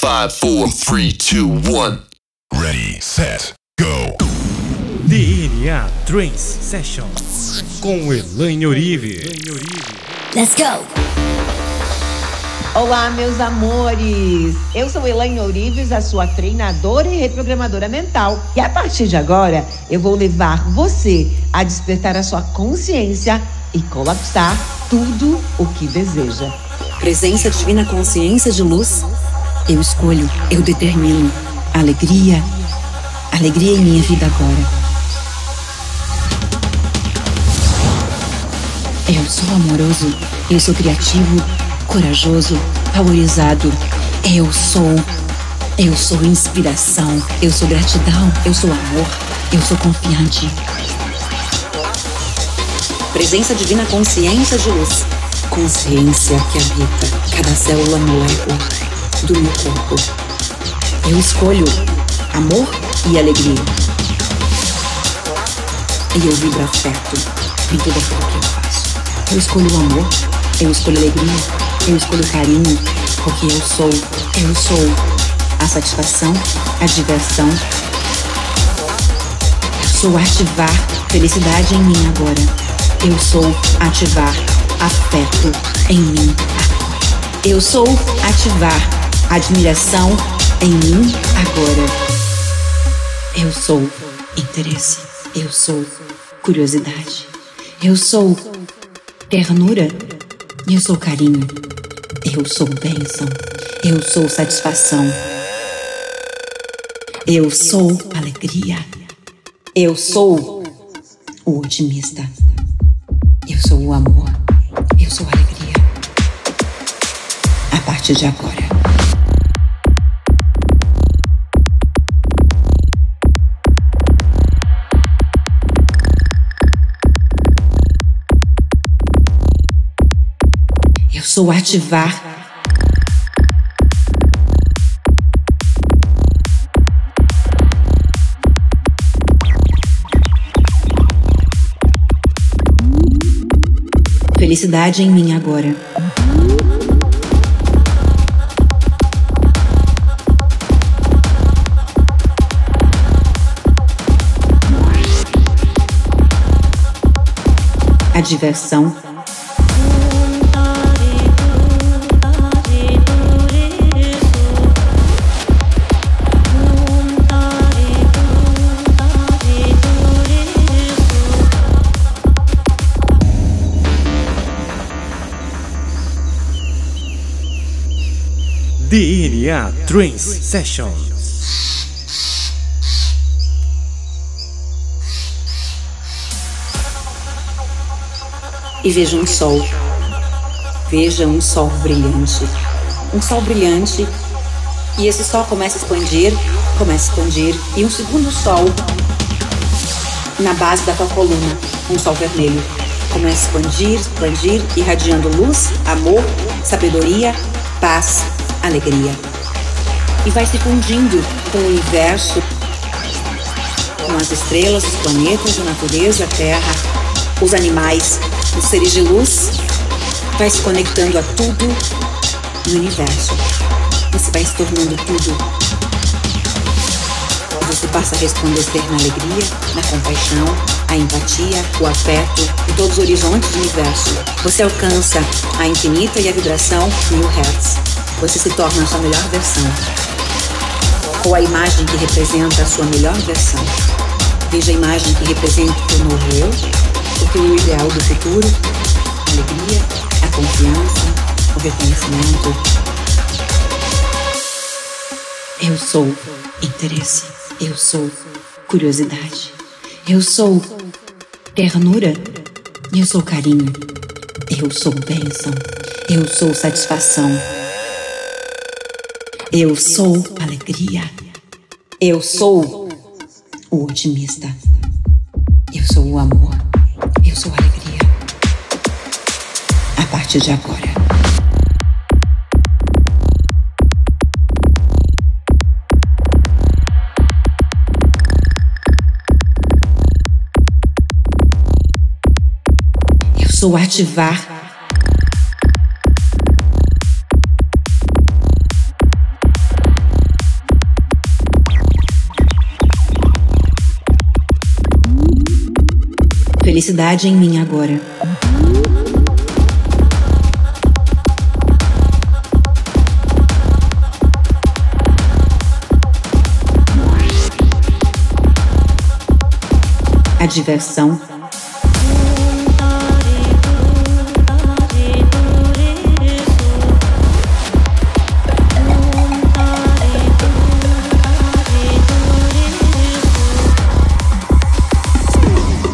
Five, four, three, two, one. Ready, set, go. DNA Trance Session com Elaine Orive. Let's go! Olá, meus amores! Eu sou Elaine Orives, a sua treinadora e reprogramadora mental. E a partir de agora, eu vou levar você a despertar a sua consciência e colapsar tudo o que deseja. Presença divina consciência de luz. Eu escolho, eu determino. Alegria, alegria em minha vida agora. Eu sou amoroso, eu sou criativo, corajoso, valorizado. Eu sou. Eu sou inspiração, eu sou gratidão, eu sou amor, eu sou confiante. Presença divina consciência de luz. Consciência que habita cada célula molécula do meu corpo. Eu escolho amor e alegria. E eu vibro afeto em tudo aquilo que eu faço. Eu escolho o amor, eu escolho alegria, eu escolho carinho, porque eu sou, eu sou a satisfação, a diversão. Eu sou ativar felicidade em mim agora. Eu sou ativar afeto em mim agora. Eu sou ativar admiração em mim agora. Eu sou interesse. Eu sou curiosidade. Eu sou ternura. Eu sou carinho. Eu sou bênção. Eu sou satisfação. Eu sou alegria. Eu sou o otimista. Eu sou o amor. Eu sou a alegria. A partir de agora. Eu sou ativar. Felicidade em mim agora. A diversão DNA Trance Session. e veja um sol. Veja um sol brilhante. Um sol brilhante. E esse sol começa a expandir, começa a expandir. E um segundo sol na base da tua coluna. Um sol vermelho. Começa a expandir, expandir, irradiando luz, amor, sabedoria, paz, alegria. E vai se fundindo com o universo, com as estrelas, os planetas, a natureza, a terra, os animais, os seres de luz, vai se conectando a tudo no universo. Você vai se tornando tudo. Você passa a resplandecer na alegria, na compaixão, a empatia, o afeto e todos os horizontes do universo. Você alcança a infinita e a vibração mil hertz. Você se torna a sua melhor versão. Ou a imagem que representa a sua melhor versão. Veja a imagem que representa o teu novo eu, o teu ideal do futuro, a alegria, a confiança, o reconhecimento. Eu sou interesse. Eu sou curiosidade. Eu sou ternura. Eu sou carinho. Eu sou bênção. Eu sou satisfação. Eu sou alegria. Eu sou o otimista. Eu sou o amor. Eu sou a alegria. A partir de agora. Eu sou ativar. Felicidade em mim agora. A diversão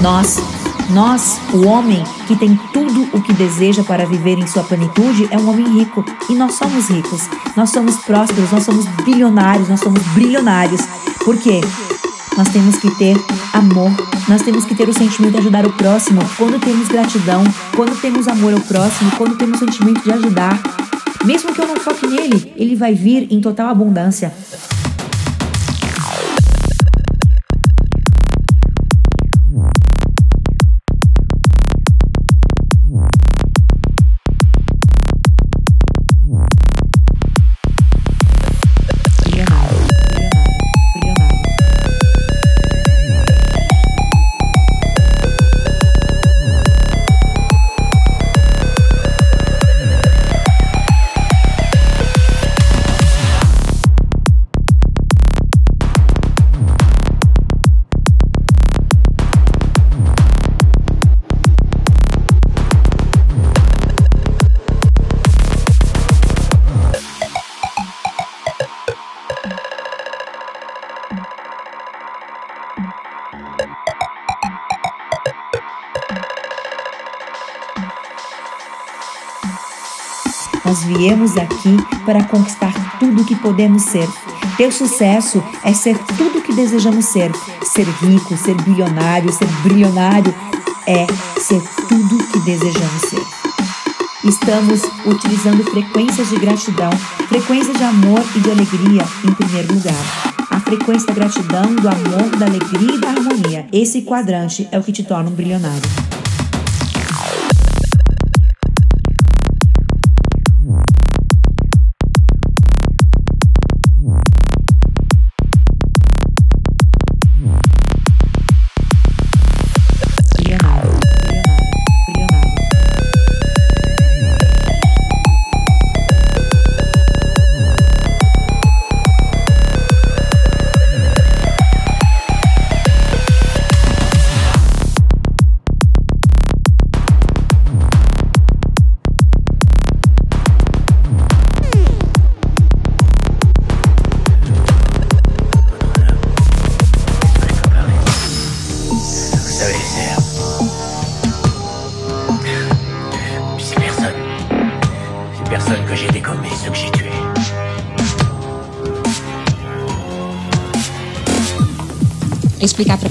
Nós, nós, o homem que tem tudo o que deseja para viver em sua plenitude, é um homem rico. E nós somos ricos. Nós somos prósperos, nós somos bilionários, nós somos brilionários. Por quê? Nós temos que ter amor, nós temos que ter o sentimento de ajudar o próximo. Quando temos gratidão, quando temos amor ao próximo, quando temos o sentimento de ajudar, mesmo que eu não foque nele, ele vai vir em total abundância. Nós viemos aqui para conquistar tudo o que podemos ser. Ter sucesso é ser tudo o que desejamos ser. Ser rico, ser bilionário, ser brilionário é ser tudo o que desejamos ser. Estamos utilizando frequências de gratidão, frequências de amor e de alegria em primeiro lugar. Frequência da gratidão, do amor, da alegria e da harmonia. Esse quadrante é o que te torna um brilionário.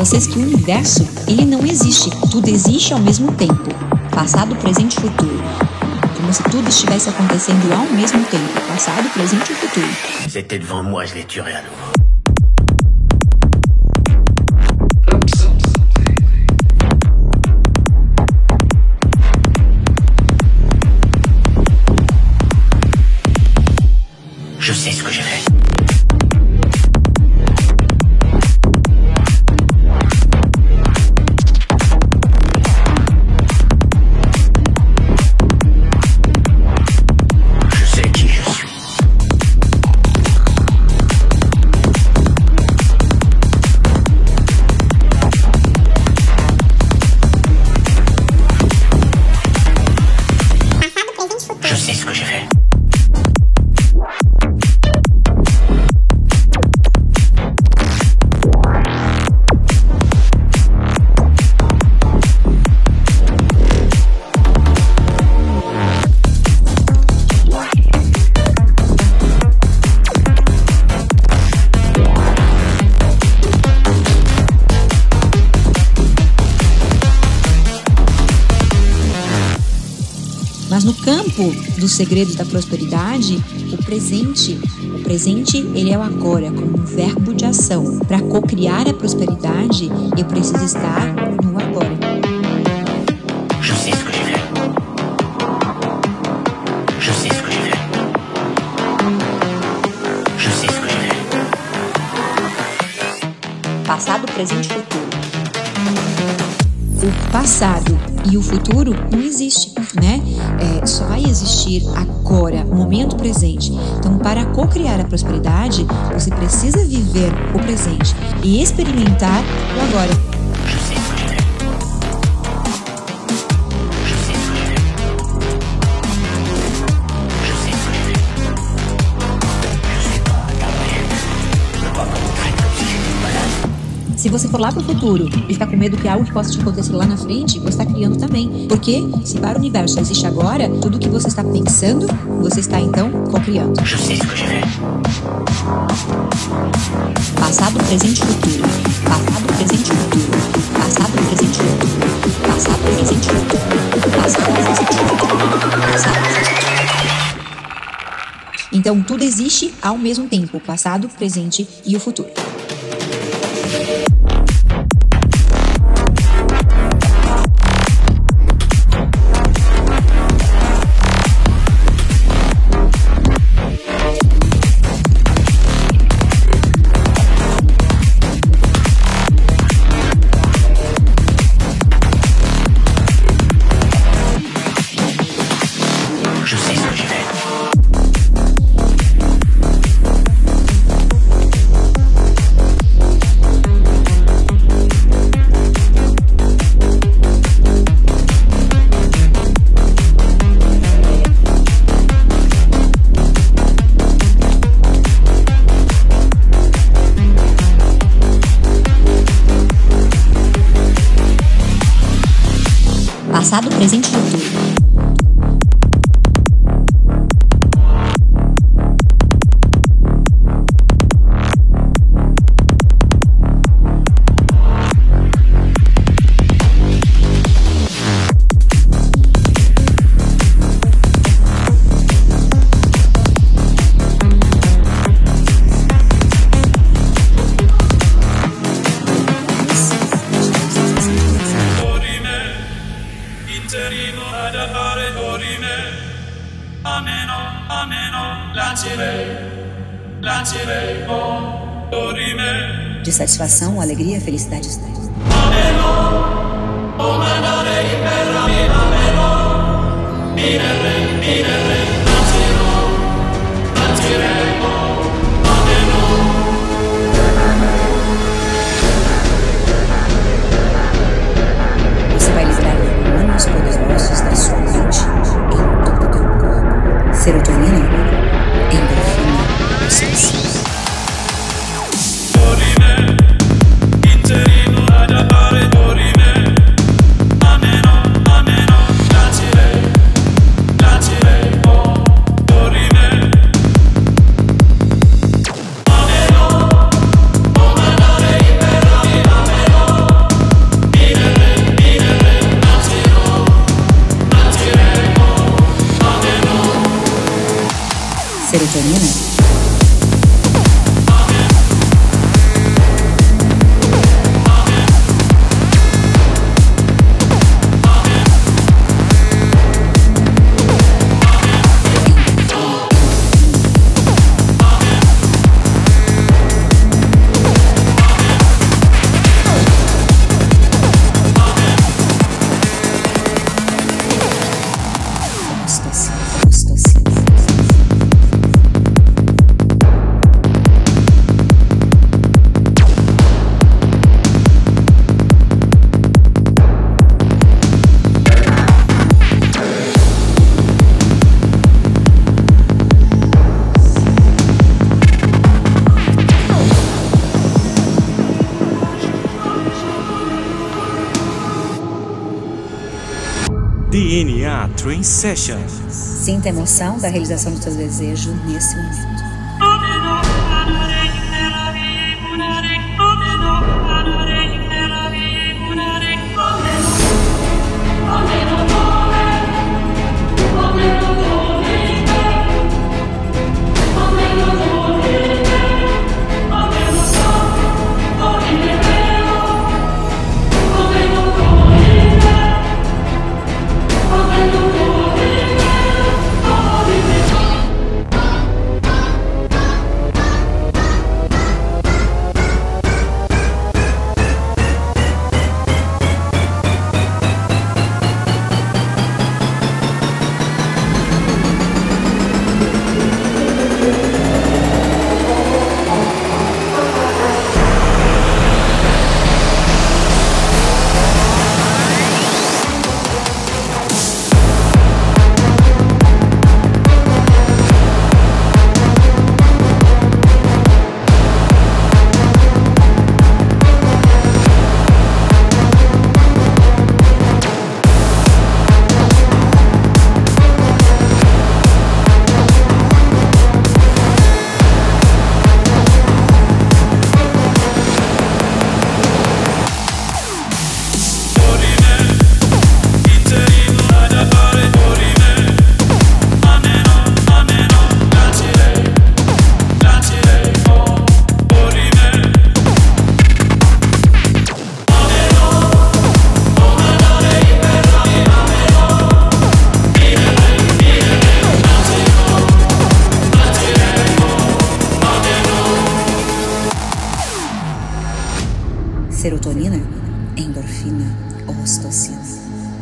Vocês que o universo, ele não existe, tudo existe ao mesmo tempo, passado, presente e futuro. Como se tudo estivesse acontecendo ao mesmo tempo, passado, presente e futuro. C'était devant moi, je tué à. Je sais ce que j'ai fait. dos segredos da prosperidade, o presente, o presente ele é o agora, como um verbo de ação. Para co-criar a prosperidade, eu preciso estar no agora. Passado, presente e futuro. o passado e o futuro não existe, né? Só vai existir agora, momento presente. Então, para co-criar a prosperidade, você precisa viver o presente e experimentar o agora. Se você for lá pro futuro e ficar com medo que algo que possa te acontecer lá na frente, você está criando também. Porque se para o universo existe agora, tudo que você está pensando, você está então co-criando. Passado, presente e futuro. Passado, presente e futuro. Passado, presente e futuro. Passado, presente e futuro. Passado, presente e futuro. Passado, presente e futuro. Então, tudo existe ao mesmo tempo, o passado, o presente e o futuro. Passado, presente e futuro. De satisfação, alegria, felicidade. Ameno. Você vai liberar hormônios poderosos da sua mente em todo o teu corpo. Serotonina, DNA Train Session. Sinta a emoção da realização do seu desejo nesse momento.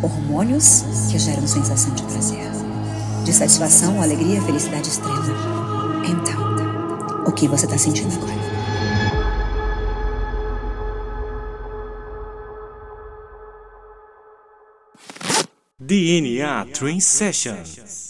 Hormônios que geram sensação de prazer, de satisfação, alegria, felicidade extrema. Então, o que você está sentindo agora? DNA Train Sessions.